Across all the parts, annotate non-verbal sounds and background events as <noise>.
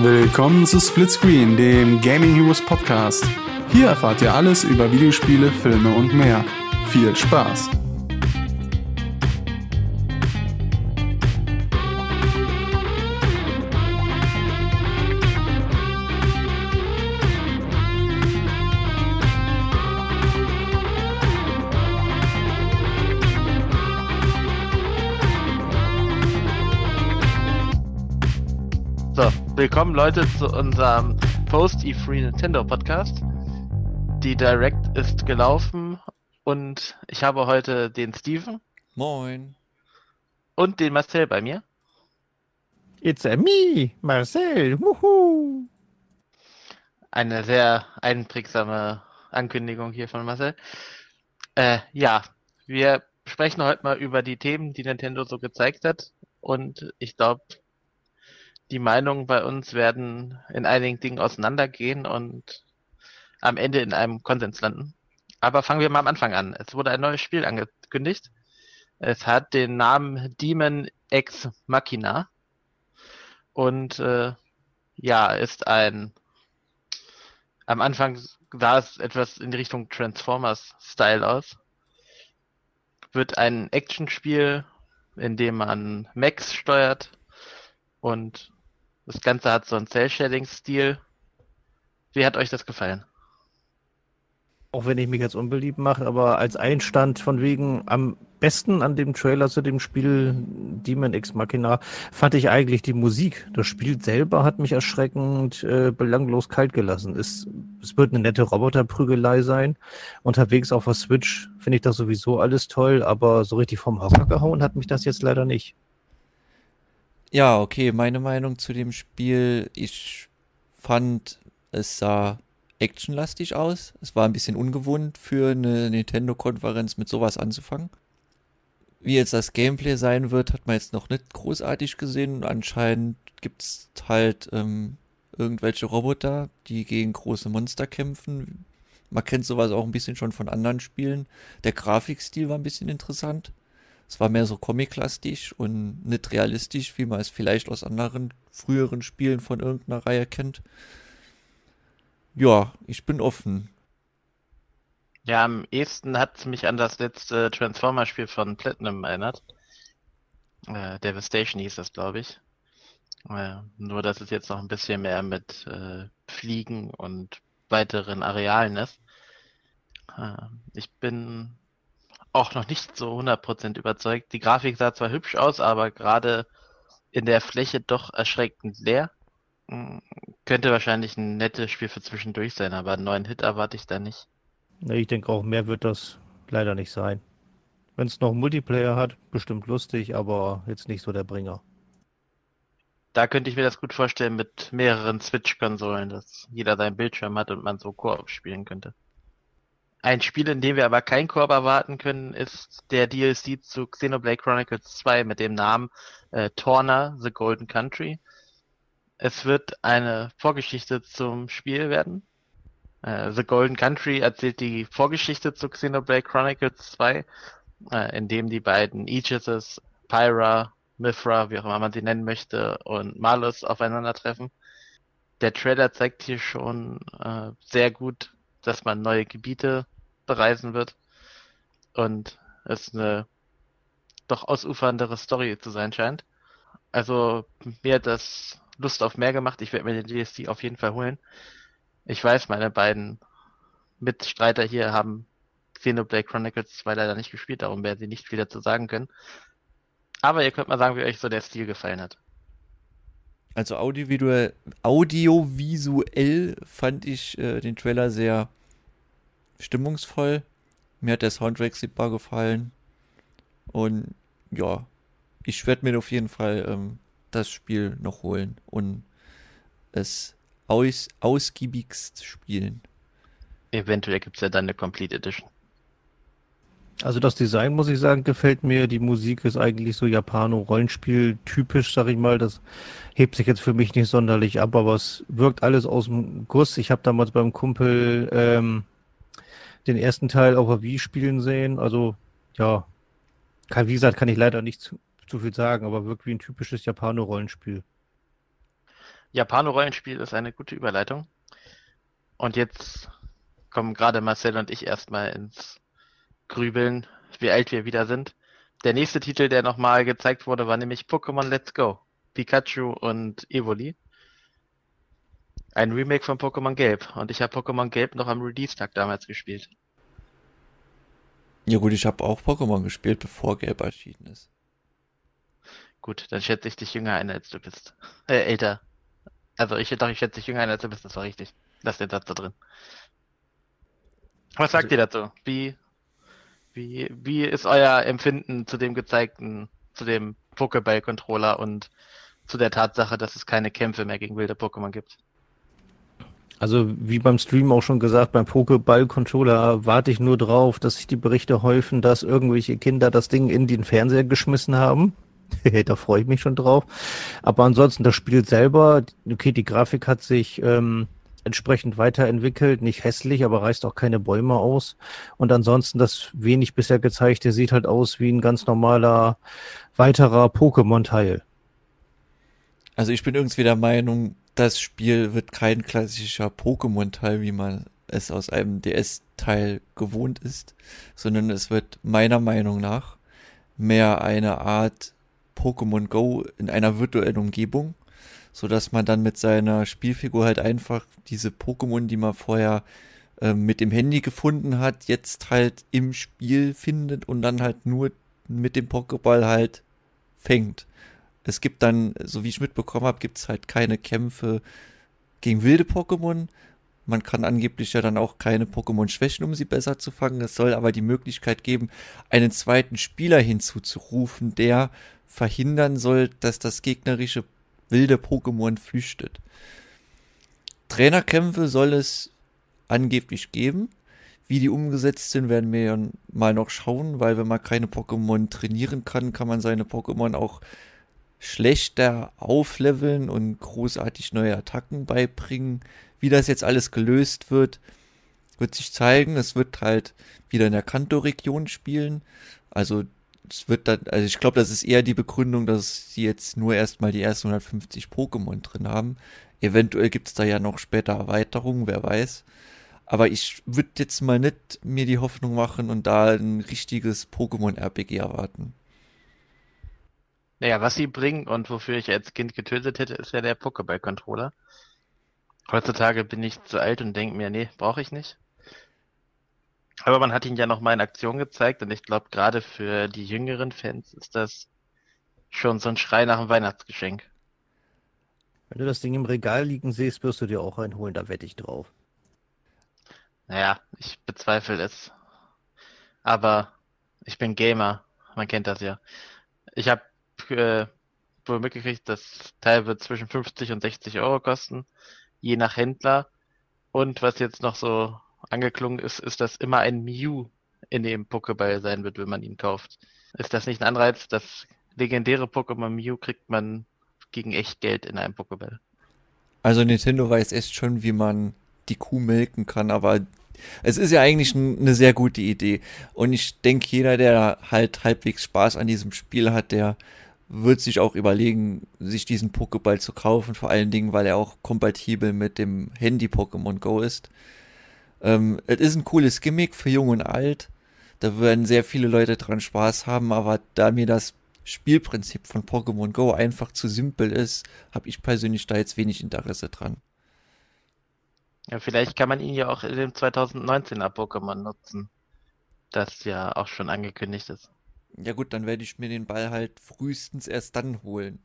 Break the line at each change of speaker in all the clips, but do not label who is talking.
Willkommen zu Splitscreen, dem Gaming Heroes Podcast. Hier erfahrt ihr alles über Videospiele, Filme und mehr. Viel Spaß!
Willkommen Leute zu unserem Post E3 Nintendo Podcast. Die Direct ist gelaufen und ich habe heute den Steven.
Moin.
Und den Marcel bei mir.
It's a me, Marcel. Wuhu.
Eine sehr einprägsame Ankündigung hier von Marcel. Äh, ja, wir sprechen heute mal über die Themen, die Nintendo so gezeigt hat. Und ich glaube, die Meinungen bei uns werden in einigen Dingen auseinandergehen und am Ende in einem Konsens landen. Aber fangen wir mal am Anfang an. Es wurde ein neues Spiel angekündigt. Es hat den Namen Demon X Machina und äh, ja, ist ein am Anfang sah es etwas in die Richtung Transformers-Style aus. Wird ein Actionspiel, in dem man Max steuert und das Ganze hat so einen Cell-Shading-Stil. Wie hat euch das gefallen?
Auch wenn ich mich jetzt unbeliebt mache, aber als Einstand von wegen am besten an dem Trailer zu dem Spiel Demon X Machina fand ich eigentlich die Musik. Das Spiel selber hat mich erschreckend äh, belanglos kalt gelassen. Es, es wird eine nette Roboterprügelei sein. Unterwegs auf der Switch finde ich das sowieso alles toll, aber so richtig vom Hocker gehauen hat mich das jetzt leider nicht.
Ja, okay, meine Meinung zu dem Spiel, ich fand, es sah actionlastig aus. Es war ein bisschen ungewohnt für eine Nintendo-Konferenz mit sowas anzufangen. Wie jetzt das Gameplay sein wird, hat man jetzt noch nicht großartig gesehen. Anscheinend gibt es halt ähm, irgendwelche Roboter, die gegen große Monster kämpfen. Man kennt sowas auch ein bisschen schon von anderen Spielen. Der Grafikstil war ein bisschen interessant. Es war mehr so comic-lastig und nicht realistisch, wie man es vielleicht aus anderen früheren Spielen von irgendeiner Reihe kennt. Ja, ich bin offen.
Ja, am ehesten hat es mich an das letzte Transformer-Spiel von Platinum erinnert. Äh, Devastation hieß das, glaube ich. Äh, nur, dass es jetzt noch ein bisschen mehr mit äh, Fliegen und weiteren Arealen ist. Äh, ich bin auch noch nicht so 100% überzeugt. Die Grafik sah zwar hübsch aus, aber gerade in der Fläche doch erschreckend leer. Hm, könnte wahrscheinlich ein nettes Spiel für zwischendurch sein, aber einen neuen Hit erwarte ich da nicht.
Nee, ich denke auch, mehr wird das leider nicht sein. Wenn es noch Multiplayer hat, bestimmt lustig, aber jetzt nicht so der Bringer.
Da könnte ich mir das gut vorstellen mit mehreren Switch-Konsolen, dass jeder seinen Bildschirm hat und man so Koop spielen könnte. Ein Spiel, in dem wir aber kein Korb erwarten können, ist der DLC zu Xenoblade Chronicles 2 mit dem Namen äh, Torna The Golden Country. Es wird eine Vorgeschichte zum Spiel werden. Äh, The Golden Country erzählt die Vorgeschichte zu Xenoblade Chronicles 2, äh, in dem die beiden Aegises, Pyra, Mithra, wie auch immer man sie nennen möchte, und Malus aufeinandertreffen. Der Trailer zeigt hier schon äh, sehr gut, dass man neue Gebiete bereisen wird und es eine doch ausuferndere Story zu sein scheint. Also mir hat das Lust auf mehr gemacht. Ich werde mir den DSD auf jeden Fall holen. Ich weiß, meine beiden Mitstreiter hier haben Xenoblade Chronicles 2 leider nicht gespielt, darum werden sie nicht viel dazu sagen können. Aber ihr könnt mal sagen, wie euch so der Stil gefallen hat.
Also audiovisuell, audiovisuell fand ich äh, den Trailer sehr stimmungsvoll. Mir hat der Soundtrack super gefallen. Und ja, ich werde mir auf jeden Fall ähm, das Spiel noch holen und es aus, ausgiebigst spielen.
Eventuell gibt es ja dann eine Complete Edition.
Also das Design, muss ich sagen, gefällt mir. Die Musik ist eigentlich so Japano-Rollenspiel typisch, sag ich mal. Das hebt sich jetzt für mich nicht sonderlich ab, aber es wirkt alles aus dem Guss. Ich habe damals beim Kumpel ähm, den ersten Teil auf der Wii spielen sehen. Also, ja, kann, wie gesagt, kann ich leider nicht zu, zu viel sagen, aber wirkt wie ein typisches Japano-Rollenspiel.
Japano-Rollenspiel ist eine gute Überleitung. Und jetzt kommen gerade Marcel und ich erstmal ins Grübeln, wie alt wir wieder sind. Der nächste Titel, der nochmal gezeigt wurde, war nämlich Pokémon Let's Go. Pikachu und Evoli. Ein Remake von Pokémon Gelb. Und ich habe Pokémon Gelb noch am Release-Tag damals gespielt.
Ja gut, ich habe auch Pokémon gespielt, bevor Gelb erschienen ist.
Gut, dann schätze ich dich jünger ein, als du bist. Äh, älter. Also ich doch, ich schätze dich jünger ein, als du bist, das war richtig. Lass den Satz da drin. Was sagt
Also-
ihr dazu? Wie, wie, wie ist euer Empfinden zu dem gezeigten, zu dem Pokéball-Controller und zu der Tatsache, dass es keine Kämpfe mehr gegen wilde Pokémon gibt?
Also wie beim Stream auch schon gesagt, beim Pokéball-Controller warte ich nur drauf, dass sich die Berichte häufen, dass irgendwelche Kinder das Ding in den Fernseher geschmissen haben. <laughs> da freue ich mich schon drauf. Aber ansonsten, das Spiel selber, okay, die Grafik hat sich ähm, entsprechend weiterentwickelt, nicht hässlich, aber reißt auch keine Bäume aus. Und ansonsten, das wenig bisher gezeigte sieht halt aus wie ein ganz normaler weiterer Pokémon-Teil.
Also ich bin irgendwie der Meinung, das Spiel wird kein klassischer Pokémon-Teil, wie man es aus einem DS-Teil gewohnt ist, sondern es wird meiner Meinung nach mehr eine Art Pokémon Go in einer virtuellen Umgebung, so dass man dann mit seiner Spielfigur halt einfach diese Pokémon, die man vorher äh, mit dem Handy gefunden hat, jetzt halt im Spiel findet und dann halt nur mit dem Pokéball halt fängt. Es gibt dann, so wie ich mitbekommen habe, gibt es halt keine Kämpfe gegen wilde Pokémon. Man kann angeblich ja dann auch keine Pokémon schwächen, um sie besser zu fangen. Es soll aber die Möglichkeit geben, einen zweiten Spieler hinzuzurufen, der verhindern soll, dass das gegnerische wilde Pokémon flüchtet. Trainerkämpfe soll es angeblich geben. Wie die umgesetzt sind, werden wir ja mal noch schauen, weil wenn man keine Pokémon trainieren kann, kann man seine Pokémon auch schlechter aufleveln und großartig neue Attacken beibringen. Wie das jetzt alles gelöst wird, wird sich zeigen. Es wird halt wieder in der Kanto-Region spielen. Also es wird dann, also ich glaube, das ist eher die Begründung, dass sie jetzt nur erstmal die ersten 150 Pokémon drin haben. Eventuell gibt es da ja noch später Erweiterungen, wer weiß. Aber ich würde jetzt mal nicht mir die Hoffnung machen und da ein richtiges Pokémon-RPG erwarten.
Naja, was sie bringen und wofür ich als Kind getötet hätte, ist ja der Pokéball-Controller. Heutzutage bin ich zu alt und denke mir, nee, brauche ich nicht. Aber man hat ihn ja noch mal in Aktion gezeigt und ich glaube, gerade für die jüngeren Fans ist das schon so ein Schrei nach einem Weihnachtsgeschenk.
Wenn du das Ding im Regal liegen siehst, wirst du dir auch einholen, da wette ich drauf.
Naja, ich bezweifle es. Aber ich bin Gamer, man kennt das ja. Ich habe äh, mitgekriegt, das Teil wird zwischen 50 und 60 Euro kosten, je nach Händler. Und was jetzt noch so angeklungen ist, ist, dass immer ein Mew in dem Pokéball sein wird, wenn man ihn kauft. Ist das nicht ein Anreiz? Das legendäre Pokémon Mew kriegt man gegen echt Geld in einem Pokéball.
Also Nintendo weiß echt schon, wie man die Kuh melken kann, aber es ist ja eigentlich eine sehr gute Idee. Und ich denke, jeder, der halt halbwegs Spaß an diesem Spiel hat, der wird sich auch überlegen, sich diesen Pokéball zu kaufen, vor allen Dingen, weil er auch kompatibel mit dem Handy Pokémon Go ist. Ähm, es ist ein cooles Gimmick für Jung und Alt. Da werden sehr viele Leute dran Spaß haben, aber da mir das Spielprinzip von Pokémon Go einfach zu simpel ist, habe ich persönlich da jetzt wenig Interesse dran.
Ja, vielleicht kann man ihn ja auch in dem 2019er Pokémon nutzen. Das ja auch schon angekündigt ist.
Ja gut, dann werde ich mir den Ball halt frühestens erst dann holen.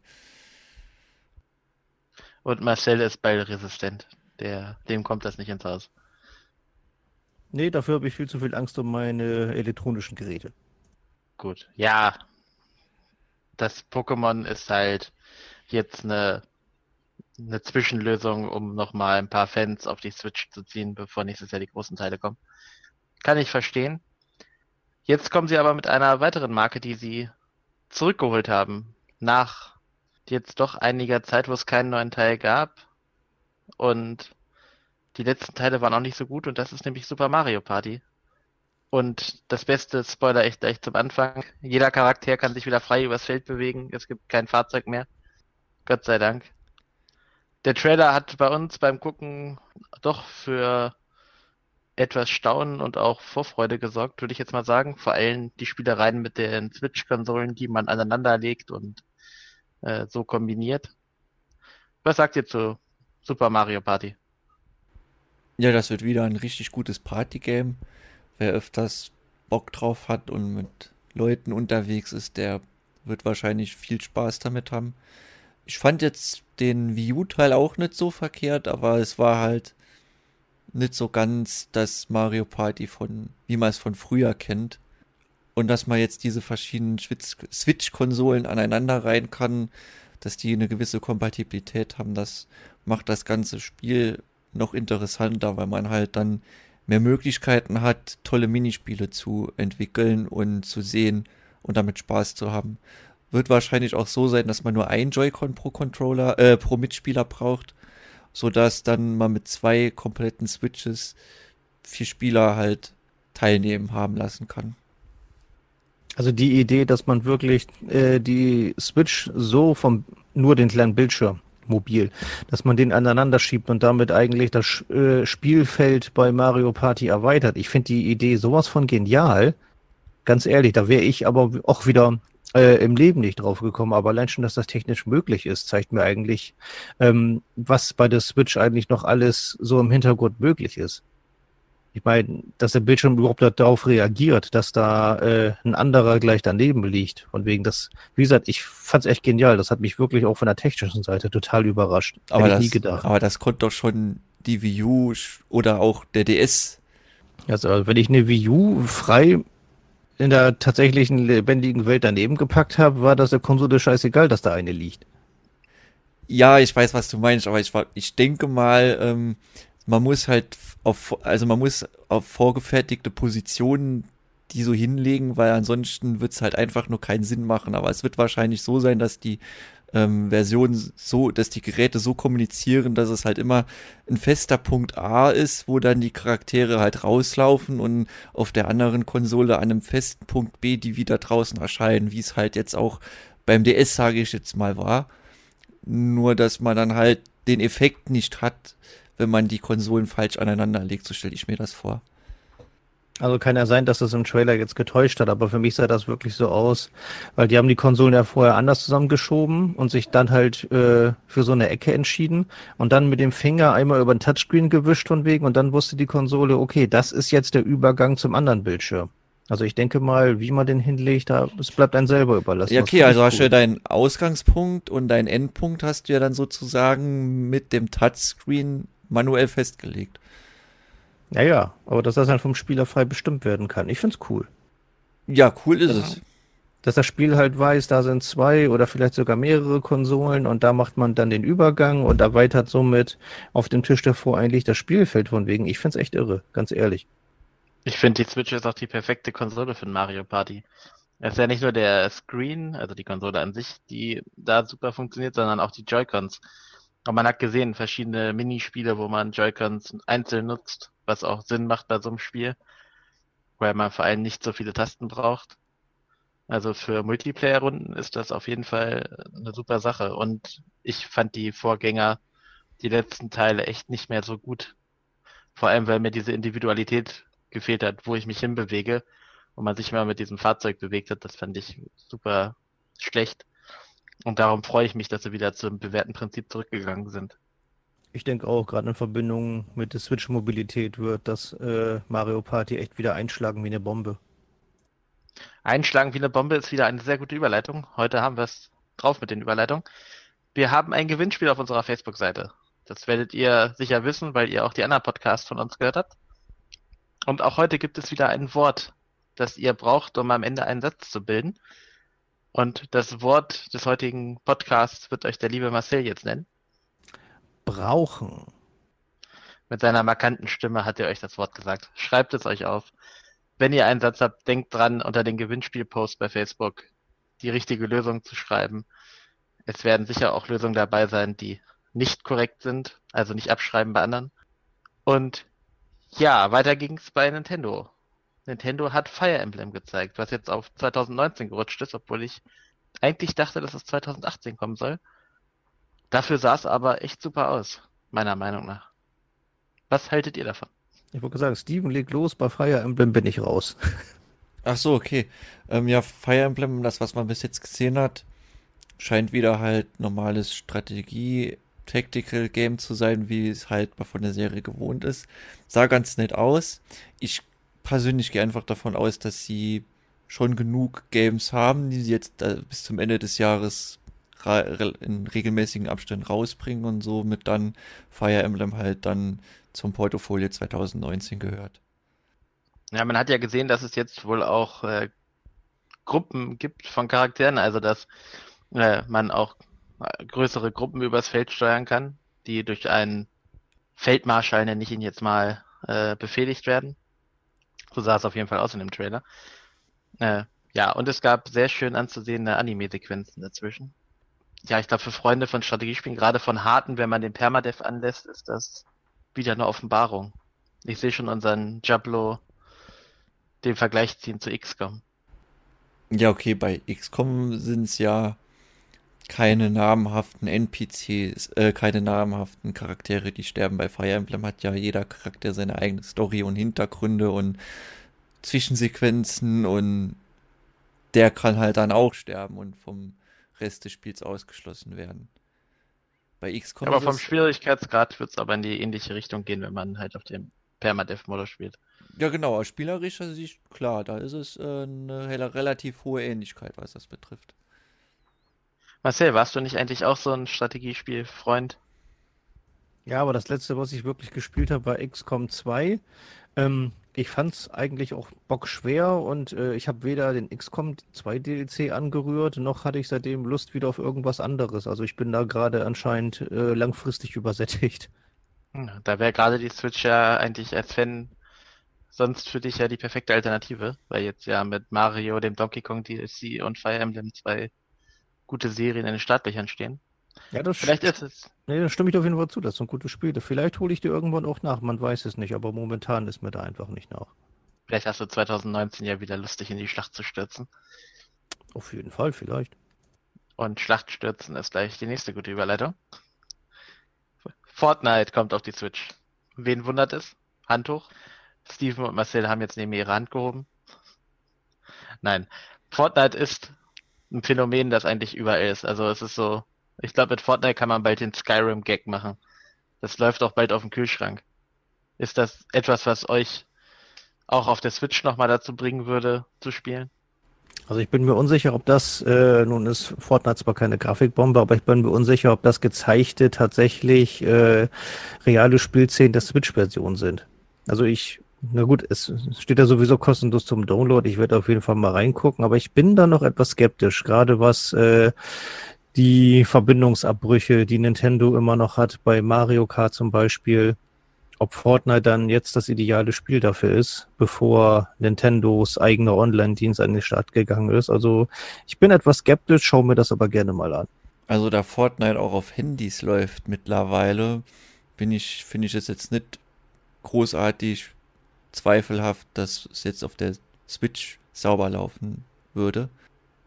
Und Marcel ist ballresistent. Der, dem kommt das nicht ins Haus.
Nee, dafür habe ich viel zu viel Angst um meine elektronischen Geräte.
Gut. Ja. Das Pokémon ist halt jetzt eine, eine Zwischenlösung, um nochmal ein paar Fans auf die Switch zu ziehen, bevor nächstes Jahr die großen Teile kommen. Kann ich verstehen. Jetzt kommen sie aber mit einer weiteren Marke, die sie zurückgeholt haben. Nach jetzt doch einiger Zeit, wo es keinen neuen Teil gab. Und die letzten Teile waren auch nicht so gut und das ist nämlich Super Mario Party. Und das beste Spoiler echt gleich zum Anfang. Jeder Charakter kann sich wieder frei übers Feld bewegen. Es gibt kein Fahrzeug mehr. Gott sei Dank. der Trailer hat bei uns beim Gucken doch für etwas Staunen und auch Vorfreude gesorgt, würde ich jetzt mal sagen. Vor allem die Spielereien mit den Switch-Konsolen, die man aneinander legt und äh, so kombiniert. Was sagt ihr zu Super Mario Party?
Ja, das wird wieder ein richtig gutes Partygame. Wer öfters Bock drauf hat und mit Leuten unterwegs ist, der wird wahrscheinlich viel Spaß damit haben. Ich fand jetzt den Wii U-Teil auch nicht so verkehrt, aber es war halt nicht so ganz das Mario Party von, wie man es von früher kennt. Und dass man jetzt diese verschiedenen Switch-Konsolen aneinander rein kann, dass die eine gewisse Kompatibilität haben, das macht das ganze Spiel noch interessanter, weil man halt dann mehr Möglichkeiten hat, tolle Minispiele zu entwickeln und zu sehen und damit Spaß zu haben. Wird wahrscheinlich auch so sein, dass man nur ein Joy-Con pro Controller, äh, pro Mitspieler braucht, sodass dann man mit zwei kompletten Switches vier Spieler halt teilnehmen haben lassen kann.
Also die Idee, dass man wirklich äh, die Switch so vom nur den kleinen Bildschirm mobil, dass man den aneinander schiebt und damit eigentlich das äh, Spielfeld bei Mario Party erweitert. Ich finde die Idee sowas von genial. Ganz ehrlich, da wäre ich aber auch wieder äh, im Leben nicht drauf gekommen. Aber allein schon, dass das technisch möglich ist, zeigt mir eigentlich, ähm, was bei der Switch eigentlich noch alles so im Hintergrund möglich ist. Ich meine, dass der Bildschirm überhaupt darauf reagiert, dass da äh, ein anderer gleich daneben liegt. Von wegen das, wie gesagt, ich fand's echt genial. Das hat mich wirklich auch von der technischen Seite total überrascht.
Aber, Hätte das, ich nie gedacht. aber das konnte doch schon die Wii U oder auch der DS.
Also, wenn ich eine Wii U frei in der tatsächlichen lebendigen Welt daneben gepackt habe, war das der Konsole scheißegal, dass da eine liegt.
Ja, ich weiß, was du meinst, aber ich, ich denke mal, ähm, man muss halt auf, also man muss auf vorgefertigte Positionen die so hinlegen, weil ansonsten wird es halt einfach nur keinen Sinn machen. Aber es wird wahrscheinlich so sein, dass die ähm, Versionen so, dass die Geräte so kommunizieren, dass es halt immer ein fester Punkt A ist, wo dann die Charaktere halt rauslaufen und auf der anderen Konsole an einem festen Punkt B, die wieder draußen erscheinen, wie es halt jetzt auch beim DS, sage ich jetzt mal, war. Nur, dass man dann halt den Effekt nicht hat, wenn man die Konsolen falsch aneinander legt, so stelle ich mir das vor.
Also kann ja sein, dass das im Trailer jetzt getäuscht hat, aber für mich sah das wirklich so aus, weil die haben die Konsolen ja vorher anders zusammengeschoben und sich dann halt äh, für so eine Ecke entschieden und dann mit dem Finger einmal über den Touchscreen gewischt von wegen und dann wusste die Konsole, okay, das ist jetzt der Übergang zum anderen Bildschirm. Also ich denke mal, wie man den hinlegt, da, es bleibt einem selber überlassen.
Ja, okay, also hast du ja deinen Ausgangspunkt und deinen Endpunkt hast du ja dann sozusagen mit dem Touchscreen manuell festgelegt.
Ja, ja, aber dass das dann vom Spieler frei bestimmt werden kann. Ich find's cool.
Ja, cool ist es.
Dass das Spiel halt weiß, da sind zwei oder vielleicht sogar mehrere Konsolen und da macht man dann den Übergang und erweitert somit auf dem Tisch davor eigentlich das Spielfeld von wegen. Ich find's echt irre, ganz ehrlich.
Ich finde, die Switch ist auch die perfekte Konsole für ein Mario Party. Es ist ja nicht nur der Screen, also die Konsole an sich, die da super funktioniert, sondern auch die Joy-Cons. Und man hat gesehen, verschiedene Minispiele, wo man Joy-Cons einzeln nutzt, was auch Sinn macht bei so einem Spiel, weil man vor allem nicht so viele Tasten braucht. Also für Multiplayer-Runden ist das auf jeden Fall eine super Sache. Und ich fand die Vorgänger, die letzten Teile echt nicht mehr so gut. Vor allem, weil mir diese Individualität gefehlt hat, wo ich mich hinbewege und man sich mal mit diesem Fahrzeug bewegt hat. Das fand ich super schlecht. Und darum freue ich mich, dass sie wieder zum bewährten Prinzip zurückgegangen sind.
Ich denke auch, gerade in Verbindung mit der Switch-Mobilität wird das äh, Mario Party echt wieder einschlagen wie eine Bombe.
Einschlagen wie eine Bombe ist wieder eine sehr gute Überleitung. Heute haben wir es drauf mit den Überleitungen. Wir haben ein Gewinnspiel auf unserer Facebook-Seite. Das werdet ihr sicher wissen, weil ihr auch die anderen Podcasts von uns gehört habt. Und auch heute gibt es wieder ein Wort, das ihr braucht, um am Ende einen Satz zu bilden. Und das Wort des heutigen Podcasts wird euch der liebe Marcel jetzt nennen.
Brauchen.
Mit seiner markanten Stimme hat er euch das Wort gesagt. Schreibt es euch auf. Wenn ihr einen Satz habt, denkt dran, unter den Gewinnspielpost bei Facebook die richtige Lösung zu schreiben. Es werden sicher auch Lösungen dabei sein, die nicht korrekt sind, also nicht abschreiben bei anderen. Und ja, weiter ging's bei Nintendo. Nintendo hat Fire Emblem gezeigt, was jetzt auf 2019 gerutscht ist, obwohl ich eigentlich dachte, dass es 2018 kommen soll. Dafür sah es aber echt super aus, meiner Meinung nach. Was haltet ihr davon?
Ich wollte sagen, Steven legt los, bei Fire Emblem bin ich raus. <laughs>
Ach so, okay. Ähm, ja, Fire Emblem, das, was man bis jetzt gesehen hat, scheint wieder halt normales Strategie, Tactical Game zu sein, wie es halt von der Serie gewohnt ist. Sah ganz nett aus. Ich persönlich gehe einfach davon aus, dass sie schon genug Games haben, die sie jetzt äh, bis zum Ende des Jahres in regelmäßigen Abständen rausbringen und somit dann Fire Emblem halt dann zum Portfolio 2019 gehört.
Ja, man hat ja gesehen, dass es jetzt wohl auch äh, Gruppen gibt von Charakteren, also dass äh, man auch größere Gruppen übers Feld steuern kann, die durch einen Feldmarschall, nenne ich ihn jetzt mal, äh, befehligt werden. So sah es auf jeden Fall aus in dem Trailer. Äh, ja, und es gab sehr schön anzusehende Anime-Sequenzen dazwischen. Ja, ich glaube, für Freunde von Strategiespielen, gerade von harten, wenn man den Permadev anlässt, ist das wieder eine Offenbarung. Ich sehe schon unseren Jablo den Vergleich ziehen zu XCOM.
Ja, okay, bei XCOM sind es ja keine namhaften NPCs, äh, keine namhaften Charaktere, die sterben. Bei Fire Emblem hat ja jeder Charakter seine eigene Story und Hintergründe und Zwischensequenzen und der kann halt dann auch sterben und vom Rest des Spiels ausgeschlossen werden.
Bei XCOM. Aber vom Schwierigkeitsgrad wird es aber in die ähnliche Richtung gehen, wenn man halt auf dem Permadeath-Modus spielt.
Ja, genau, aus spielerischer Sicht, klar, da ist es äh, eine relativ hohe Ähnlichkeit, was das betrifft.
Marcel, warst du nicht eigentlich auch so ein Strategiespiel-Freund?
Ja, aber das letzte, was ich wirklich gespielt habe, war XCOM 2. Ähm, ich fand es eigentlich auch bockschwer und äh, ich habe weder den XCOM 2 DLC angerührt, noch hatte ich seitdem Lust wieder auf irgendwas anderes. Also ich bin da gerade anscheinend äh, langfristig <laughs> übersättigt.
Da wäre gerade die Switch ja eigentlich als Fan sonst für dich ja die perfekte Alternative, weil jetzt ja mit Mario, dem Donkey Kong DLC und Fire Emblem zwei gute Serien in den Startlöchern stehen.
Ja, das Vielleicht ist es. Nee, da stimme ich dir auf jeden Fall zu, das sind gute Spiele. Vielleicht hole ich dir irgendwann auch nach, man weiß es nicht, aber momentan ist mir da einfach nicht nach.
Vielleicht hast du 2019 ja wieder lustig in die Schlacht zu stürzen.
Auf jeden Fall, vielleicht.
Und Schlacht stürzen ist gleich die nächste gute Überleitung. Fortnite kommt auf die Switch. Wen wundert es? Hand hoch. Steven und Marcel haben jetzt neben mir ihre Hand gehoben. Nein. Fortnite ist ein Phänomen, das eigentlich überall ist. Also es ist so, ich glaube, mit Fortnite kann man bald den Skyrim-Gag machen. Das läuft auch bald auf dem Kühlschrank. Ist das etwas, was euch auch auf der Switch nochmal dazu bringen würde, zu spielen?
Also ich bin mir unsicher, ob das, äh, nun ist Fortnite zwar keine Grafikbombe, aber ich bin mir unsicher, ob das gezeigte tatsächlich äh, reale Spielszenen der Switch-Version sind. Also ich na gut, es steht ja sowieso kostenlos zum Download. Ich werde auf jeden Fall mal reingucken, aber ich bin da noch etwas skeptisch, gerade was äh, die Verbindungsabbrüche, die Nintendo immer noch hat, bei Mario Kart zum Beispiel, ob Fortnite dann jetzt das ideale Spiel dafür ist, bevor Nintendos eigener Online-Dienst an den Start gegangen ist. Also ich bin etwas skeptisch, schaue mir das aber gerne mal an.
Also da Fortnite auch auf Handys läuft mittlerweile, bin ich, finde ich es jetzt nicht großartig zweifelhaft, dass es jetzt auf der Switch sauber laufen würde.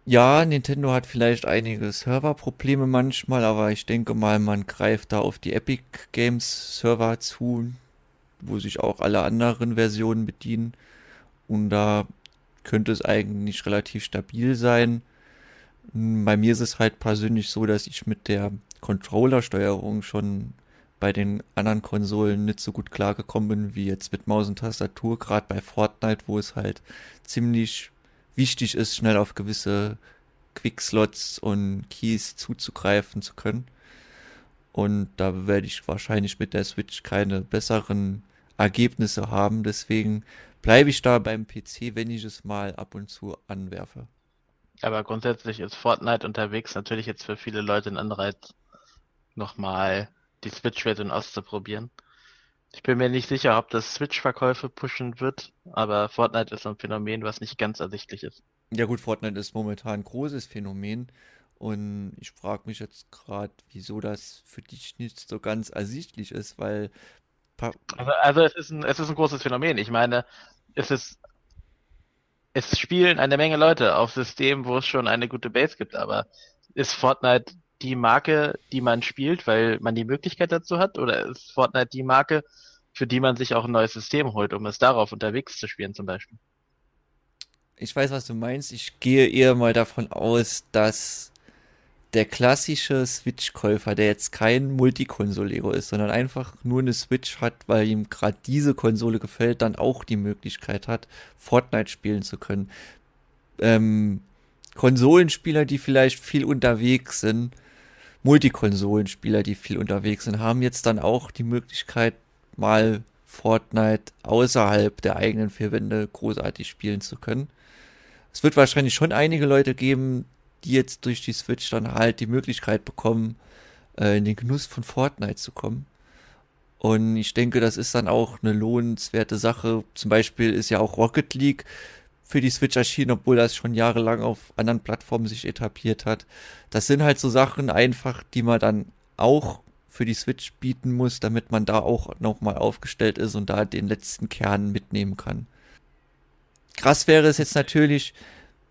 Ja, Nintendo hat vielleicht einige Serverprobleme manchmal, aber ich denke mal, man greift da auf die Epic Games Server zu, wo sich auch alle anderen Versionen bedienen. Und da könnte es eigentlich relativ stabil sein. Bei mir ist es halt persönlich so, dass ich mit der Controller-Steuerung schon bei den anderen Konsolen nicht so gut klargekommen bin wie jetzt mit Maus und Tastatur, gerade bei Fortnite, wo es halt ziemlich wichtig ist, schnell auf gewisse Quickslots und Keys zuzugreifen zu können. Und da werde ich wahrscheinlich mit der Switch keine besseren Ergebnisse haben. Deswegen bleibe ich da beim PC, wenn ich es mal ab und zu anwerfe.
Aber grundsätzlich ist Fortnite unterwegs natürlich jetzt für viele Leute ein Anreiz, nochmal die Switch-Version auszuprobieren. Ich bin mir nicht sicher, ob das Switch-Verkäufe pushen wird, aber Fortnite ist ein Phänomen, was nicht ganz ersichtlich ist.
Ja gut, Fortnite ist momentan ein großes Phänomen und ich frage mich jetzt gerade, wieso das für dich nicht so ganz ersichtlich ist, weil...
Also, also es, ist ein, es ist ein großes Phänomen. Ich meine, es ist es spielen eine Menge Leute auf Systemen, wo es schon eine gute Base gibt, aber ist Fortnite die Marke, die man spielt, weil man die Möglichkeit dazu hat? Oder ist Fortnite die Marke, für die man sich auch ein neues System holt, um es darauf unterwegs zu spielen zum Beispiel?
Ich weiß, was du meinst. Ich gehe eher mal davon aus, dass der klassische Switch-Käufer, der jetzt kein Multikonsolero ist, sondern einfach nur eine Switch hat, weil ihm gerade diese Konsole gefällt, dann auch die Möglichkeit hat, Fortnite spielen zu können. Ähm, Konsolenspieler, die vielleicht viel unterwegs sind, Multikonsolenspieler, die viel unterwegs sind, haben jetzt dann auch die Möglichkeit, mal Fortnite außerhalb der eigenen vier Wände großartig spielen zu können. Es wird wahrscheinlich schon einige Leute geben, die jetzt durch die Switch dann halt die Möglichkeit bekommen, äh, in den Genuss von Fortnite zu kommen. Und ich denke, das ist dann auch eine lohnenswerte Sache. Zum Beispiel ist ja auch Rocket League für die Switch erschienen, obwohl das schon jahrelang auf anderen Plattformen sich etabliert hat. Das sind halt so Sachen einfach, die man dann auch für die Switch bieten muss, damit man da auch nochmal aufgestellt ist und da den letzten Kern mitnehmen kann. Krass wäre es jetzt natürlich,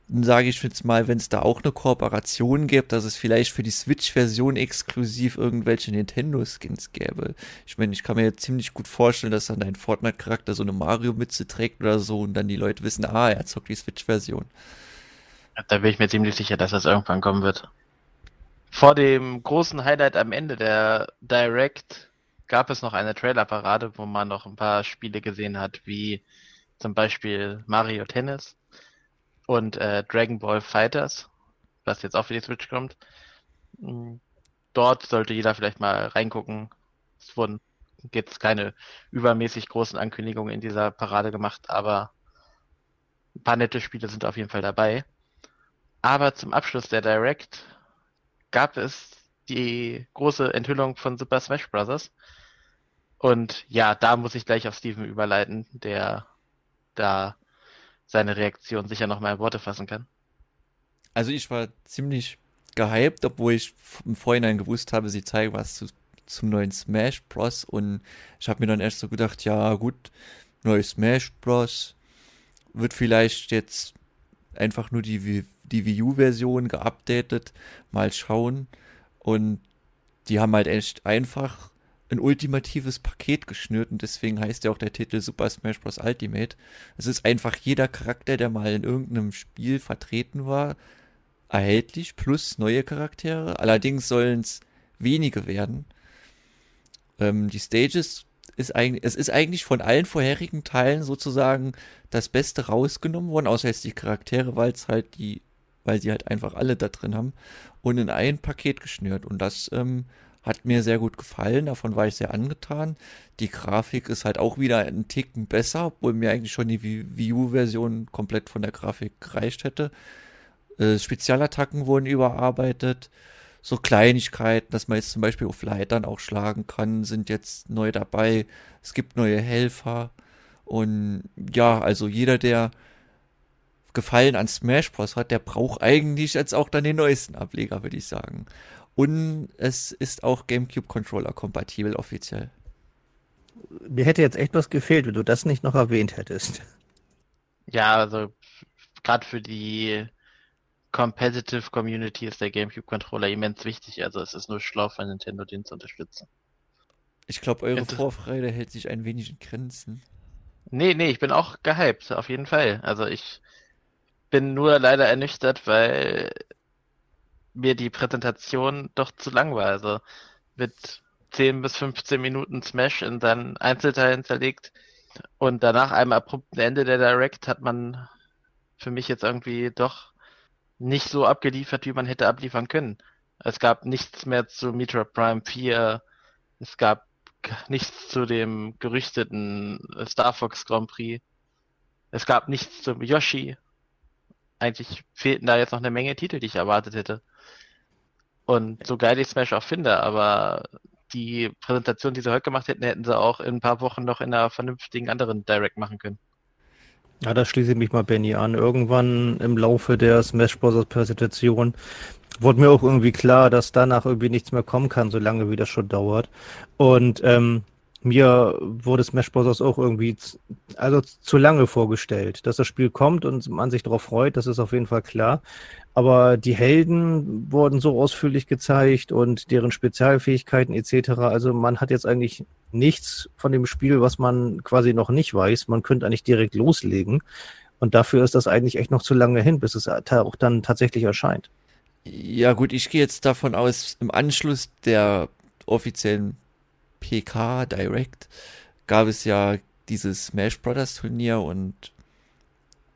sage ich jetzt mal, wenn es da auch eine Kooperation gibt, dass es vielleicht für die Switch-Version exklusiv irgendwelche Nintendo-Skins gäbe. Ich meine, ich kann mir ziemlich gut vorstellen, dass dann ein Fortnite-Charakter so eine Mario-Mütze trägt oder so und dann die Leute wissen, ah, er zockt die Switch-Version.
Da bin ich mir ziemlich sicher, dass das irgendwann kommen wird. Vor dem großen Highlight am Ende der Direct gab es noch eine Trailer-Parade, wo man noch ein paar Spiele gesehen hat, wie zum Beispiel Mario Tennis und äh, Dragon Ball Fighters, was jetzt auch für die Switch kommt. Mm, dort sollte jeder vielleicht mal reingucken. Es wurden jetzt keine übermäßig großen Ankündigungen in dieser Parade gemacht, aber ein paar nette Spiele sind auf jeden Fall dabei. Aber zum Abschluss der Direct gab es die große Enthüllung von Super Smash Bros. Und ja, da muss ich gleich auf Steven überleiten, der da seine Reaktion sicher noch mal in Worte fassen kann.
Also ich war ziemlich gehypt, obwohl ich im Vorhinein gewusst habe, sie zeigen was zu, zum neuen Smash Bros. Und ich habe mir dann erst so gedacht, ja gut, neues Smash Bros. wird vielleicht jetzt einfach nur die, die Wii U-Version geupdatet, mal schauen. Und die haben halt echt einfach ein ultimatives Paket geschnürt und deswegen heißt ja auch der Titel Super Smash Bros. Ultimate. Es ist einfach jeder Charakter, der mal in irgendeinem Spiel vertreten war, erhältlich, plus neue Charaktere. Allerdings sollen es wenige werden. Ähm, die Stages ist eigentlich, es ist eigentlich von allen vorherigen Teilen sozusagen das Beste rausgenommen worden, außer jetzt die Charaktere, weil es halt die, weil sie halt einfach alle da drin haben und in ein Paket geschnürt. Und das ähm, hat mir sehr gut gefallen, davon war ich sehr angetan. Die Grafik ist halt auch wieder einen Ticken besser, obwohl mir eigentlich schon die Wii U-Version komplett von der Grafik gereicht hätte. Äh, Spezialattacken wurden überarbeitet. So Kleinigkeiten, dass man jetzt zum Beispiel auf Leitern auch schlagen kann, sind jetzt neu dabei. Es gibt neue Helfer. Und ja, also jeder, der Gefallen an Smash Bros. hat, der braucht eigentlich jetzt auch dann den neuesten Ableger, würde ich sagen. Und es ist auch GameCube-Controller kompatibel offiziell.
Mir hätte jetzt echt was gefehlt, wenn du das nicht noch erwähnt hättest.
Ja, also gerade für die Competitive Community ist der GameCube-Controller immens wichtig. Also es ist nur schlau von Nintendo, den zu unterstützen.
Ich glaube, eure Inter Vorfreude hält sich ein wenig in Grenzen.
Nee, nee, ich bin auch gehypt, auf jeden Fall. Also ich bin nur leider ernüchtert, weil mir die Präsentation doch zu lang war. Also mit 10 bis 15 Minuten Smash in seinen Einzelteilen zerlegt und danach einem abrupten Ende der Direct hat man für mich jetzt irgendwie doch nicht so abgeliefert, wie man hätte abliefern können. Es gab nichts mehr zu Metroid Prime 4, es gab nichts zu dem gerüchteten Star Fox Grand Prix, es gab nichts zum Yoshi. Eigentlich fehlten da jetzt noch eine Menge Titel, die ich erwartet hätte. Und so geil ich Smash auch finde, aber die Präsentation, die sie heute gemacht hätten, hätten sie auch in ein paar Wochen noch in einer vernünftigen anderen Direct machen können.
Ja, da schließe ich mich mal Benny an. Irgendwann im Laufe der Smash Bros. Präsentation wurde mir auch irgendwie klar, dass danach irgendwie nichts mehr kommen kann, solange wie das schon dauert. Und ähm, mir wurde Smash Bros. auch irgendwie also zu lange vorgestellt. Dass das Spiel kommt und man sich darauf freut, das ist auf jeden Fall klar. Aber die Helden wurden so ausführlich gezeigt und deren Spezialfähigkeiten etc. Also man hat jetzt eigentlich nichts von dem Spiel, was man quasi noch nicht weiß. Man könnte eigentlich direkt loslegen. Und dafür ist das eigentlich echt noch zu lange hin, bis es auch dann tatsächlich erscheint.
Ja gut, ich gehe jetzt davon aus, im Anschluss der offiziellen PK Direct gab es ja dieses Smash Brothers Turnier und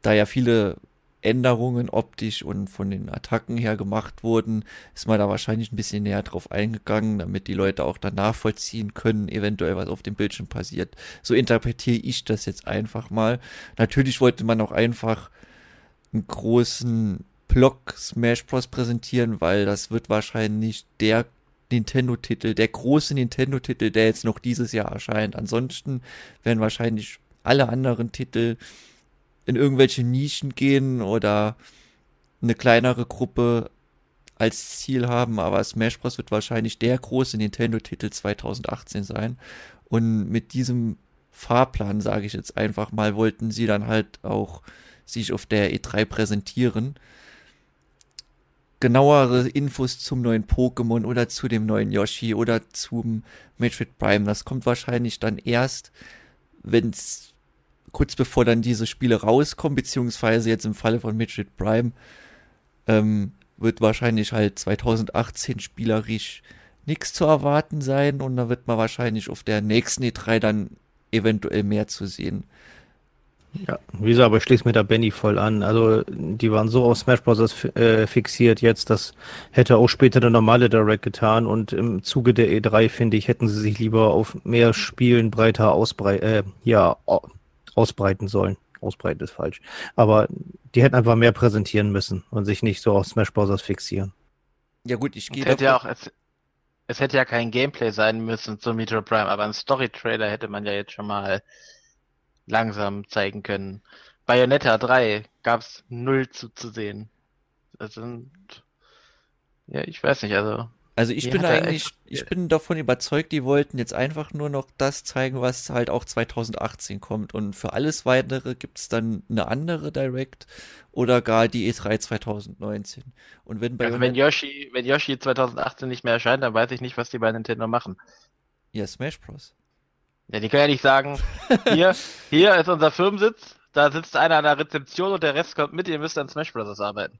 da ja viele Änderungen optisch und von den Attacken her gemacht wurden, ist man da wahrscheinlich ein bisschen näher drauf eingegangen, damit die Leute auch dann nachvollziehen können, eventuell was auf dem Bildschirm passiert. So interpretiere ich das jetzt einfach mal. Natürlich wollte man auch einfach einen großen Block Smash Bros. präsentieren, weil das wird wahrscheinlich der Nintendo-Titel, der große Nintendo-Titel, der jetzt noch dieses Jahr erscheint. Ansonsten werden wahrscheinlich alle anderen Titel in irgendwelche Nischen gehen oder eine kleinere Gruppe als Ziel haben, aber Smash Bros. wird wahrscheinlich der große Nintendo-Titel 2018 sein. Und mit diesem Fahrplan, sage ich jetzt einfach mal, wollten sie dann halt auch sich auf der E3 präsentieren genauere Infos zum neuen Pokémon oder zu dem neuen Yoshi oder zum Metroid Prime. Das kommt wahrscheinlich dann erst, wenn es kurz bevor dann diese Spiele rauskommen, beziehungsweise jetzt im Falle von Metroid Prime, ähm, wird wahrscheinlich halt 2018 spielerisch nichts zu erwarten sein und da wird man wahrscheinlich auf der nächsten E3 dann eventuell mehr zu sehen.
Ja, wie gesagt, aber ich schließe mir da Benny voll an. Also, die waren so auf Smash Bros. Äh, fixiert jetzt, das hätte auch später der normale Direct getan und im Zuge der E3, finde ich, hätten sie sich lieber auf mehr Spielen breiter ausbrei äh, ja, ausbreiten sollen. Ausbreiten ist falsch. Aber die hätten einfach mehr präsentieren müssen und sich nicht so auf Smash Bros. fixieren.
Ja gut, ich gehe davon... Ja auch, es, es hätte ja kein Gameplay sein müssen zum Metro Prime, aber ein Story-Trailer hätte man ja jetzt schon mal langsam zeigen können. Bayonetta 3 gab es null zu, zu sehen. Das sind, ja, ich weiß nicht, also.
Also ich bin eigentlich, ich bin davon überzeugt, die wollten jetzt einfach nur noch das zeigen, was halt auch 2018 kommt. Und für alles weitere gibt es dann eine andere Direct oder gar die E3 2019. Und wenn
also wenn Yoshi, wenn Yoshi 2018 nicht mehr erscheint, dann weiß ich nicht, was die bei Nintendo machen.
Ja, Smash Bros.
Ja, die können ja nicht sagen, hier, hier ist unser Firmensitz, da sitzt einer an der Rezeption und der Rest kommt mit, ihr müsst an Smash Bros. arbeiten.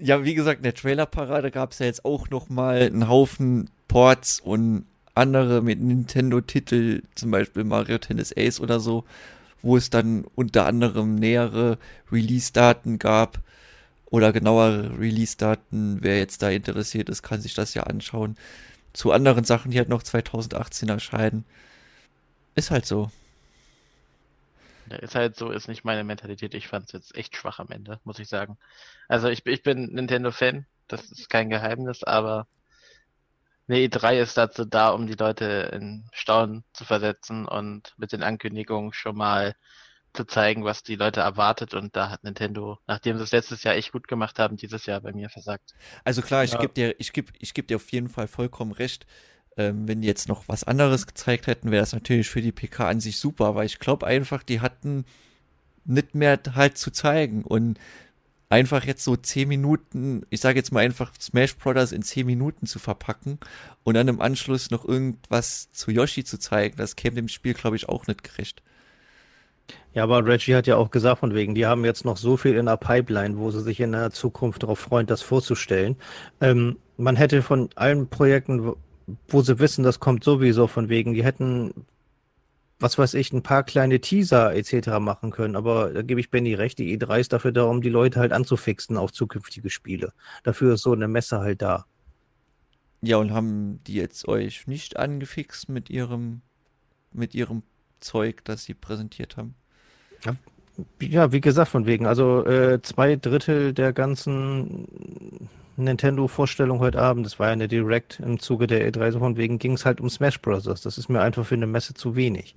Ja, wie gesagt, in der Trailer-Parade gab es ja jetzt auch noch mal einen Haufen Ports und andere mit Nintendo-Titel, zum Beispiel Mario Tennis Ace oder so, wo es dann unter anderem nähere Release-Daten gab oder genauere Release-Daten. Wer jetzt da interessiert ist, kann sich das ja anschauen. Zu anderen Sachen, die halt noch 2018 erscheinen. Ist halt so.
Ist halt so, ist nicht meine Mentalität. Ich fand es jetzt echt schwach am Ende, muss ich sagen. Also ich, ich bin Nintendo-Fan, das ist kein Geheimnis, aber eine E3 ist dazu da, um die Leute in Staunen zu versetzen und mit den Ankündigungen schon mal zu zeigen, was die Leute erwartet. Und da hat Nintendo, nachdem sie es letztes Jahr echt gut gemacht haben, dieses Jahr bei mir versagt.
Also klar, ich ja. gebe dir, ich geb, ich geb dir auf jeden Fall vollkommen recht. Ähm, wenn die jetzt noch was anderes gezeigt hätten, wäre das natürlich für die PK an sich super, weil ich glaube einfach, die hatten nicht mehr halt zu zeigen und einfach jetzt so 10 Minuten, ich sage jetzt mal einfach Smash Brothers in 10 Minuten zu verpacken und dann im Anschluss noch irgendwas zu Yoshi zu zeigen, das käme dem Spiel, glaube ich, auch nicht gerecht.
Ja, aber Reggie hat ja auch gesagt, von wegen, die haben jetzt noch so viel in der Pipeline, wo sie sich in der Zukunft darauf freuen, das vorzustellen. Ähm, man hätte von allen Projekten, wo sie wissen, das kommt sowieso von wegen, die hätten, was weiß ich, ein paar kleine Teaser etc. machen können, aber da gebe ich Benny recht, die E3 ist dafür da, um die Leute halt anzufixen auf zukünftige Spiele. Dafür ist so eine Messe halt da.
Ja, und haben die jetzt euch nicht angefixt mit ihrem, mit ihrem Zeug, das sie präsentiert haben?
Ja, ja wie gesagt, von wegen. Also äh, zwei Drittel der ganzen Nintendo-Vorstellung heute Abend, das war ja eine Direct im Zuge der E3, so von wegen ging es halt um Smash Bros. Das ist mir einfach für eine Messe zu wenig.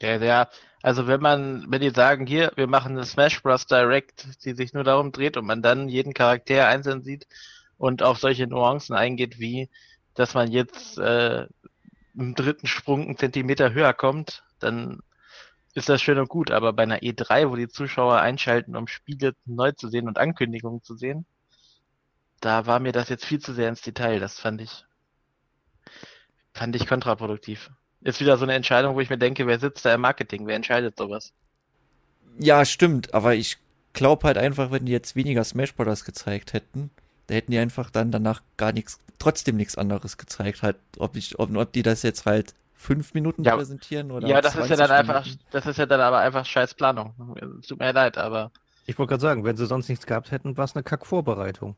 Ja, ja, also wenn man, wenn die sagen, hier, wir machen eine Smash Bros. Direct, die sich nur darum dreht und man dann jeden Charakter einzeln sieht und auf solche Nuancen eingeht, wie, dass man jetzt äh, im dritten Sprung einen Zentimeter höher kommt, dann ist das schön und gut. Aber bei einer E3, wo die Zuschauer einschalten, um Spiele neu zu sehen und Ankündigungen zu sehen, da war mir das jetzt viel zu sehr ins Detail. Das fand ich, fand ich kontraproduktiv. Ist wieder so eine Entscheidung, wo ich mir denke, wer sitzt da im Marketing? Wer entscheidet sowas?
Ja, stimmt, aber ich glaube halt einfach, wenn die jetzt weniger Smash Bros. gezeigt hätten, da hätten die einfach dann danach gar nichts, trotzdem nichts anderes gezeigt. Halt, ob ich, ob, ob die das jetzt halt fünf Minuten
Ja,
präsentieren oder.
Ja, das ist ja
20
dann einfach,
Minuten.
das ist ja dann aber einfach scheiß Planung. Tut mir leid, aber
Ich wollte gerade sagen, wenn sie sonst nichts gehabt hätten, war es eine Kackvorbereitung.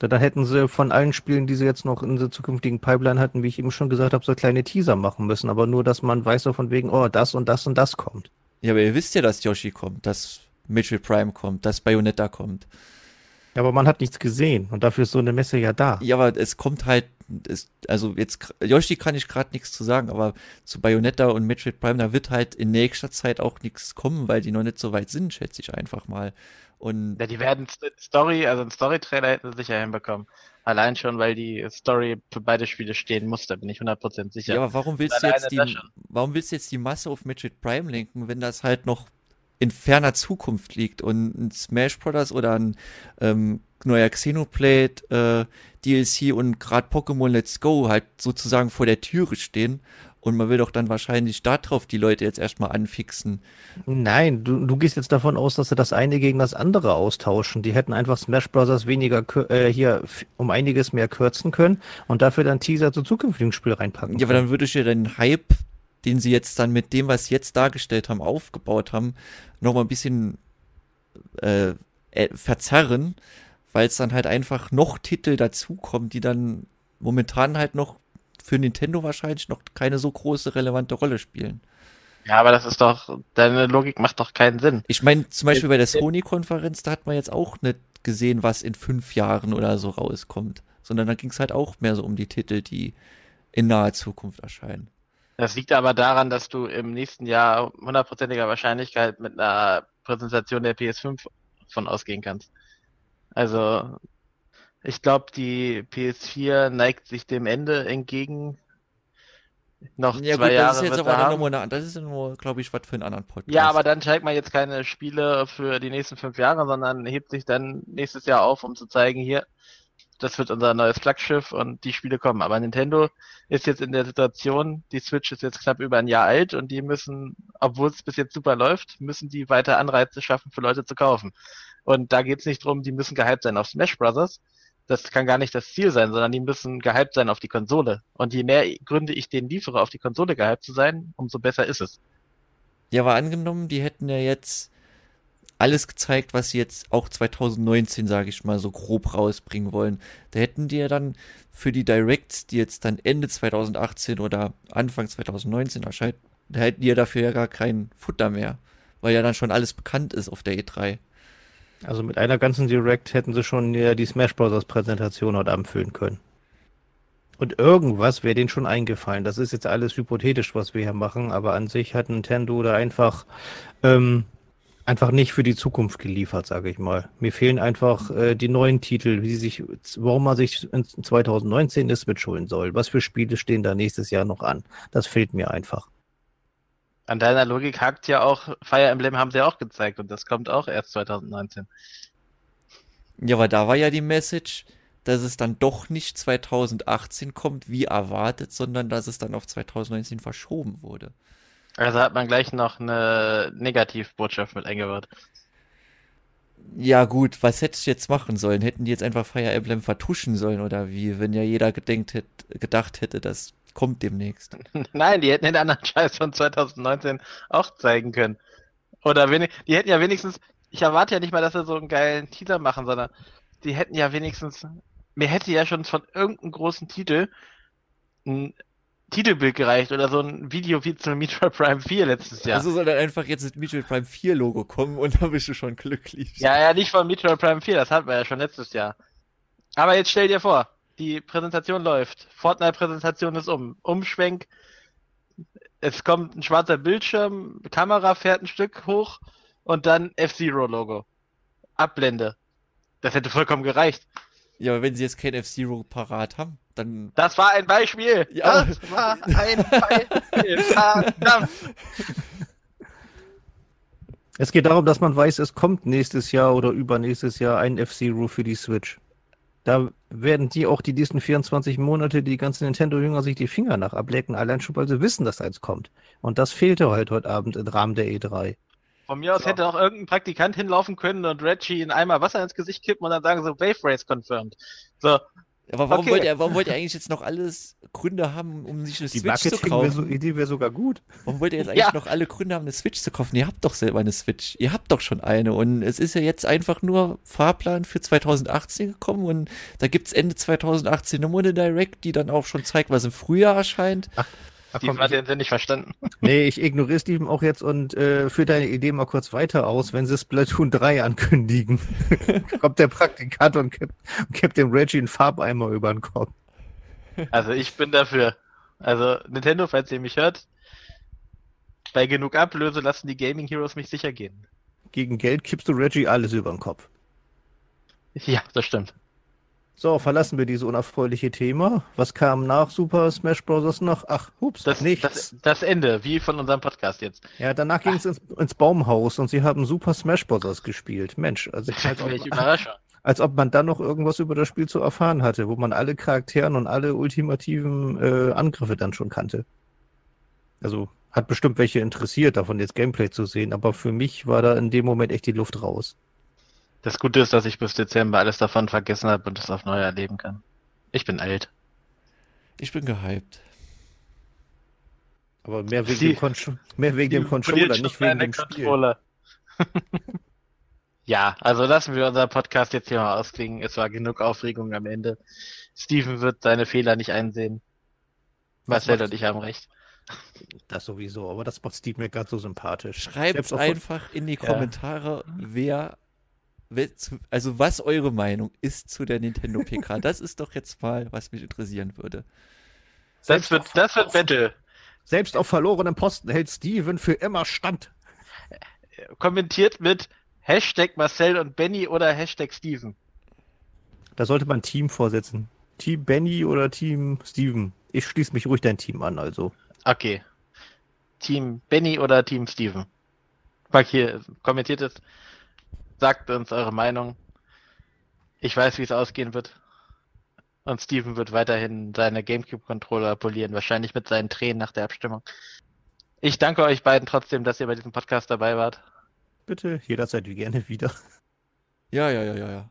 Da, da hätten sie von allen Spielen, die sie jetzt noch in der zukünftigen Pipeline hatten, wie ich eben schon gesagt habe, so kleine Teaser machen müssen. Aber nur, dass man weiß so von wegen, oh, das und das und das kommt.
Ja, aber ihr wisst ja, dass Yoshi kommt, dass Mitchell Prime kommt, dass Bayonetta kommt.
Ja, aber man hat nichts gesehen. Und dafür ist so eine Messe ja da.
Ja, aber es kommt halt, es, also jetzt, Yoshi kann ich gerade nichts zu sagen, aber zu Bayonetta und Metroid Prime, da wird halt in nächster Zeit auch nichts kommen, weil die noch nicht so weit sind, schätze ich einfach mal. Und
ja, die werden St- Story, also einen Story-Trailer hätten sie sicher hinbekommen. Allein schon, weil die Story für beide Spiele stehen muss, da bin ich 100% sicher.
ja, aber warum willst du jetzt die, warum willst du jetzt die Masse auf Metroid Prime lenken, wenn das halt noch in ferner Zukunft liegt und ein Smash Bros. oder ein ähm, neuer Xenoblade äh, DLC und gerade Pokémon Let's Go halt sozusagen vor der Türe stehen und man will doch dann wahrscheinlich darauf die Leute jetzt erstmal anfixen.
Nein, du, du gehst jetzt davon aus, dass sie das eine gegen das andere austauschen. Die hätten einfach Smash Bros. weniger äh, hier um einiges mehr kürzen können und dafür dann Teaser zu zukünftigen Spiel reinpacken.
Ja, aber dann würde ich ja den Hype, den sie jetzt dann mit dem, was sie jetzt dargestellt haben, aufgebaut haben, nochmal ein bisschen äh, äh, verzerren, weil es dann halt einfach noch Titel dazukommen, die dann momentan halt noch für Nintendo wahrscheinlich noch keine so große relevante Rolle spielen.
Ja, aber das ist doch, deine Logik macht doch keinen Sinn.
Ich meine, zum Beispiel bei der Sony-Konferenz, da hat man jetzt auch nicht gesehen, was in fünf Jahren oder so rauskommt, sondern da ging es halt auch mehr so um die Titel, die in naher Zukunft erscheinen.
Das liegt aber daran, dass du im nächsten Jahr hundertprozentiger Wahrscheinlichkeit mit einer Präsentation der PS5 von ausgehen kannst. Also, ich glaube, die PS4 neigt sich dem Ende entgegen. Noch
Ja
zwei
gut,
Jahre
das ist jetzt aber
er haben.
nochmal eine, das ist nur, glaube ich, was für einen anderen Podcast.
Ja, aber dann zeigt man jetzt keine Spiele für die nächsten fünf Jahre, sondern hebt sich dann nächstes Jahr auf, um zu zeigen, hier, das wird unser neues Flaggschiff und die Spiele kommen. Aber Nintendo ist jetzt in der Situation, die Switch ist jetzt knapp über ein Jahr alt und die müssen, obwohl es bis jetzt super läuft, müssen die weiter Anreize schaffen für Leute zu kaufen. Und da geht's nicht drum, die müssen gehypt sein auf Smash Brothers. Das kann gar nicht das Ziel sein, sondern die müssen gehypt sein auf die Konsole. Und je mehr Gründe ich denen liefere, auf die Konsole gehypt zu sein, umso besser ist es.
Ja, aber angenommen, die hätten ja jetzt alles gezeigt, was sie jetzt auch 2019, sage ich mal, so grob rausbringen wollen. Da hätten die ja dann für die Directs, die jetzt dann Ende 2018 oder Anfang 2019 erscheinen, da hätten die ja dafür ja gar kein Futter mehr, weil ja dann schon alles bekannt ist auf der E E3.
Also mit einer ganzen Direct hätten sie schon ja, die Smash Bros. Präsentation heute Abend füllen können. Und irgendwas wäre denen schon eingefallen. Das ist jetzt alles hypothetisch, was wir hier machen, aber an sich hat Nintendo da einfach, ähm, einfach nicht für die Zukunft geliefert, sage ich mal. Mir fehlen einfach äh, die neuen Titel, wie sich, warum man sich in 2019 eine Switch holen soll. Was für Spiele stehen da nächstes Jahr noch an? Das fehlt mir einfach.
An deiner Logik hakt ja auch, Fire Emblem haben sie auch gezeigt und das kommt auch erst 2019.
Ja, aber da war ja die Message, dass es dann doch nicht 2018 kommt, wie erwartet, sondern dass es dann auf 2019 verschoben wurde.
Also hat man gleich noch eine Negativbotschaft mit eingebaut.
Ja, gut, was hätte ich jetzt machen sollen? Hätten die jetzt einfach Fire Emblem vertuschen sollen oder wie, wenn ja jeder gedenkt hätte, gedacht hätte, das kommt demnächst. <laughs>
Nein, die hätten den anderen Scheiß von 2019 auch zeigen können. Oder wenig, die hätten ja wenigstens, ich erwarte ja nicht mal, dass sie so einen geilen Teaser machen, sondern die hätten ja wenigstens, mir hätte ja schon von irgendeinem großen Titel ein Titelbild gereicht oder so ein Video wie zu Metroid Prime 4 letztes Jahr.
Also soll dann einfach jetzt das Metroid Prime 4 Logo kommen und dann bist du schon glücklich.
Ja, ja, nicht von Metroid Prime 4, das hatten wir ja schon letztes Jahr. Aber jetzt stell dir vor, die Präsentation läuft. Fortnite-Präsentation ist um. Umschwenk. Es kommt ein schwarzer Bildschirm, Kamera fährt ein Stück hoch und dann F-Zero-Logo. Abblende. Das hätte vollkommen gereicht.
Ja, aber wenn sie jetzt kein F-Zero parat haben, dann.
Das war ein Beispiel.
Ja.
Das war ein Beispiel. Verdammt.
Es geht darum, dass man weiß, es kommt nächstes Jahr oder übernächstes Jahr ein F-Zero für die Switch. Da werden die auch die nächsten 24 Monate die ganzen Nintendo-Jünger sich die Finger nach ablecken, allein schon, weil sie wissen, dass eins kommt. Und das fehlte halt heute Abend im Rahmen der E3.
Von mir aus
So.
hätte auch irgendein Praktikant hinlaufen können und Reggie in einmal Wasser ins Gesicht kippen und dann sagen so, Wave Race confirmed. So,
Aber warum,
Okay.
wollt ihr, warum wollt ihr eigentlich jetzt noch alles Gründe haben, um sich eine
Die
Switch zu
Marketing-Idee
kaufen?
wäre sogar gut.
Warum wollt ihr jetzt <laughs> eigentlich
Ja.
noch alle Gründe haben, eine Switch zu kaufen? Ihr habt doch selber eine Switch. Ihr habt doch schon eine. Und es ist ja jetzt einfach nur Fahrplan für 2018 gekommen. Und da gibt's Ende 2018 eine Money Direct, die dann auch schon zeigt, was im Frühjahr erscheint.
Ach,
die
komm,
hat
ich,
den Sinn nicht verstanden. <laughs>
nee, ich ignoriere Steven auch jetzt und äh, führe deine Idee mal kurz weiter aus. Wenn sie Splatoon 3 ankündigen, <laughs> kommt der Praktikant und kippt, und kippt dem Reggie einen Farbeimer über den Kopf.
Also ich bin dafür. Also Nintendo, falls ihr mich hört, bei genug Ablöse lassen die Gaming Heroes mich sicher gehen.
Gegen Geld kippst du Reggie alles über den Kopf.
Ja, das stimmt.
So, verlassen wir dieses unerfreuliche Thema. Was kam nach Super Smash Bros. noch? Ach, hups,
Das,
nichts.
das, das Ende, wie von unserem Podcast jetzt.
ja, danach ging es ins, ins Baumhaus und sie haben Super Smash Bros. gespielt. Mensch, also als
Welche
ob,
Überraschung.
als ob man dann noch irgendwas über das Spiel zu erfahren hatte, wo man alle Charakteren und alle ultimativen äh, Angriffe dann schon kannte. Also hat bestimmt welche interessiert, davon jetzt Gameplay zu sehen, aber für mich war da in dem Moment echt die Luft raus.
Das Gute ist, dass ich bis Dezember alles davon vergessen habe und es auf neu erleben kann. Ich bin alt.
Ich bin gehypt.
Aber mehr wegen
Die-
dem, Contro mehr wegen dem Controller, nicht wegen dem Spiel.
Controller. <laughs> ja, also lassen wir unseren Podcast jetzt hier mal ausklingen. Es war genug Aufregung am Ende. Steven wird seine Fehler nicht einsehen. Marcel
macht-
und ich haben recht.
Das sowieso, aber das macht Steve mir gerade so sympathisch.
Schreibt einfach in die
Ja.
Kommentare, wer, wer also was eure Meinung ist zu der Nintendo PK. <laughs> Das ist doch jetzt mal, was mich interessieren würde.
Das
Selbst
wird,
auf-
das wird Battle.
Selbst auf verlorenem Posten hält Steven für immer stand.
Kommentiert mit Hashtag Marcel und Benny oder Hashtag Steven.
Da sollte man Team vorsetzen. Team Benny oder Team Steven. Ich schließe mich ruhig dein Team an, also.
Okay. Team Benny oder Team Steven? Markier, kommentiert es. Sagt uns eure Meinung. Ich weiß, wie es ausgehen wird. Und Steven wird weiterhin seine Gamecube-Controller polieren, wahrscheinlich mit seinen Tränen nach der Abstimmung. Ich danke euch beiden trotzdem, dass ihr bei diesem Podcast dabei wart.
Bitte, jederzeit wie gerne wieder.
Ja, ja, ja, ja, ja.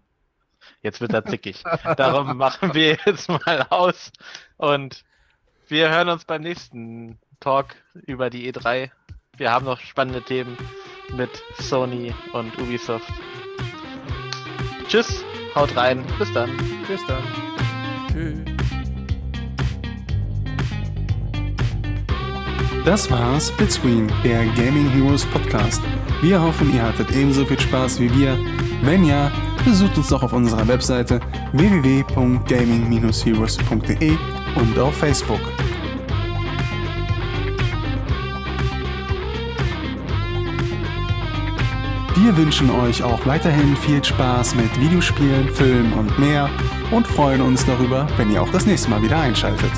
Jetzt wird er zickig. Darum <laughs> machen wir jetzt mal aus und wir hören uns beim nächsten Talk über die E3. Wir haben noch spannende Themen mit Sony und Ubisoft. Tschüss, haut rein, bis dann.
Bis dann.
Tschüss.
Das war Splitscreen, der Gaming Heroes Podcast. Wir hoffen, ihr hattet ebenso viel Spaß wie wir. Wenn ja, besucht uns doch auf unserer Webseite www.gaming-heroes.de und auf Facebook. Wir wünschen euch auch weiterhin viel Spaß mit Videospielen, Filmen und mehr und freuen uns darüber, wenn ihr auch das nächste Mal wieder einschaltet.